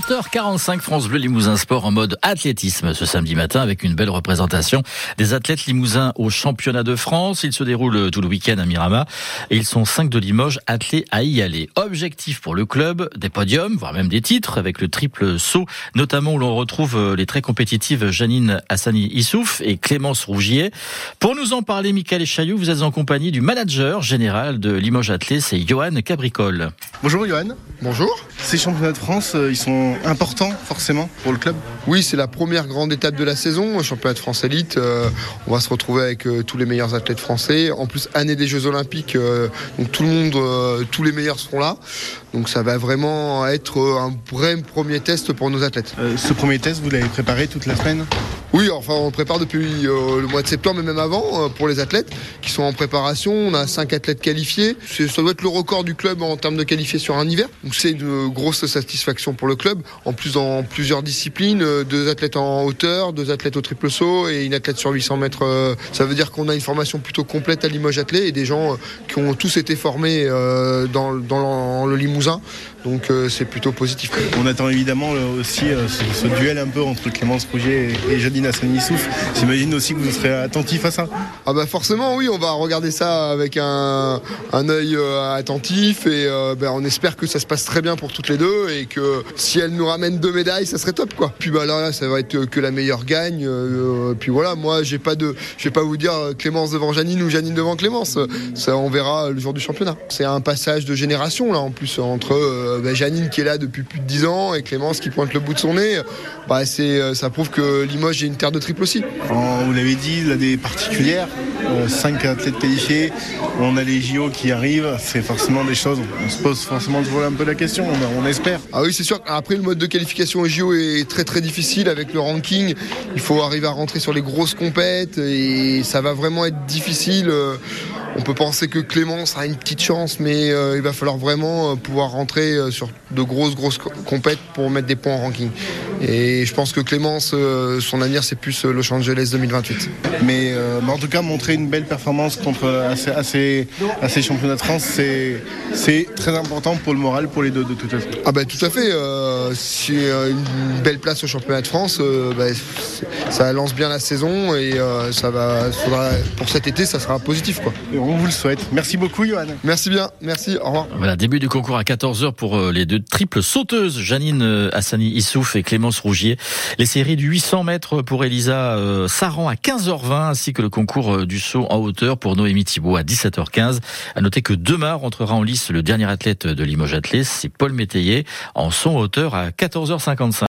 7h45 France Bleu Limousin Sport en mode athlétisme ce samedi matin avec une belle représentation des athlètes limousins au championnat de France. Il se déroule tout le week-end à Mirama et ils sont cinq de Limoges attelés à y aller. Objectif pour le club, des podiums, voire même des titres avec le triple saut, notamment où l'on retrouve les très compétitives Janine Hassani Issouf et Clémence Rougier. Pour nous en parler, Michael Chailloux, vous êtes en compagnie du manager général de Limoges Athlé, c'est Johan Cabricole. Bonjour Johan. Bonjour. Ces championnats de France, euh, ils sont importants forcément pour le club? Oui, c'est la première grande étape de la saison. Championnat de France élite, euh, on va se retrouver avec euh, tous les meilleurs athlètes français. En plus, année des Jeux Olympiques, donc tout le monde, tous les meilleurs seront là. Donc ça va vraiment être un vrai premier test pour nos athlètes. ce premier test, vous l'avez préparé toute la semaine? Oui, enfin on prépare depuis le mois de septembre, mais même avant, pour les athlètes qui sont en préparation. On a cinq athlètes qualifiés. Ça doit être le record du club en termes de qualifiés sur un hiver. Donc c'est une grosse satisfaction pour le club. En plus, dans plusieurs disciplines, euh, deux athlètes en hauteur, deux athlètes au triple saut et une athlète sur 800 mètres. Euh, ça veut dire qu'on a une formation plutôt complète à Limoges Athlé et des gens euh, qui ont tous été formés dans, le Limousin. Donc c'est plutôt positif. On attend évidemment aussi ce, duel un peu entre Clémence Rougier et Jadine Hassani Souf. J'imagine aussi que vous serez attentif à ça. Ah bah forcément oui, on va regarder ça avec un, un œil attentif et ben, on espère que ça se passe très bien pour toutes les deux et que si elle nous ramène deux médailles, ça serait top quoi. Puis bah là, ça va être que la meilleure gagne. Euh, puis voilà, moi j'ai pas de, je vais pas vous dire Clémence devant Janine ou Janine devant Clémence. Ça, on verra le jour du championnat. C'est un passage de génération là en plus entre euh, bah, Janine qui est là depuis plus de 10 ans et Clémence qui pointe le bout de son nez. Bah c'est, euh, ça prouve que Limoges est une terre de triple aussi. vous l'avez dit, là des particulières, 5 athlètes qualifiés, on a les JO qui arrivent, c'est forcément des choses. On se pose forcément toujours un peu la question, on, on espère. Ah oui, c'est sûr. Après, le mode de qualification au JO est très très difficile avec le ranking. Il faut arriver à rentrer sur les grosses compètes et ça va vraiment être difficile. On peut penser que Clémence a une petite chance, mais euh, il va falloir vraiment euh, pouvoir rentrer euh, sur de grosses, grosses compètes pour mettre des points en ranking. Et je pense que Clémence, son avenir, c'est plus Los Angeles 2028. Mais, en tout cas, montrer une belle performance contre à ces, championnats de France, c'est très important pour le moral pour les deux de toute façon. Ah ben tout à fait. si une belle place au championnat de France, bah, ça lance bien la saison et ça va, pour cet été, ça sera positif. Quoi on vous le souhaite. Merci beaucoup, Johan. Merci bien. Merci. Au revoir. Voilà, début du concours à 14h pour euh, les deux triples sauteuses, Janine euh, Hassani Issouf et Clémence Rougier. Les séries du 800 mètres pour Elisa euh, Saran à 15h20, ainsi que le concours du saut en hauteur pour Noémie Thibault à 17h15. À noter que demain rentrera en lice le dernier athlète de Limoges Athlé, c'est Paul Métayer, en en hauteur à 14h55.